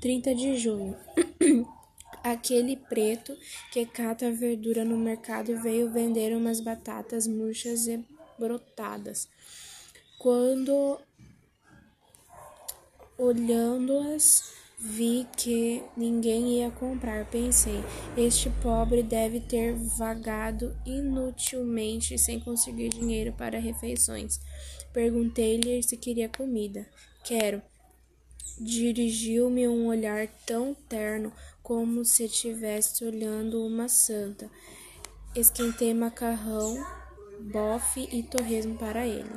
30 de junho. Aquele preto que cata verdura no mercado veio vender umas batatas murchas e brotadas. Quando olhando-as, vi que ninguém ia comprar. Pensei: este pobre deve ter vagado inutilmente sem conseguir dinheiro para refeições. Perguntei-lhe se queria comida. Quero. Dirigiu-me um olhar tão terno como se estivesse olhando uma santa. Esquentei macarrão, bofe e torresmo para ele.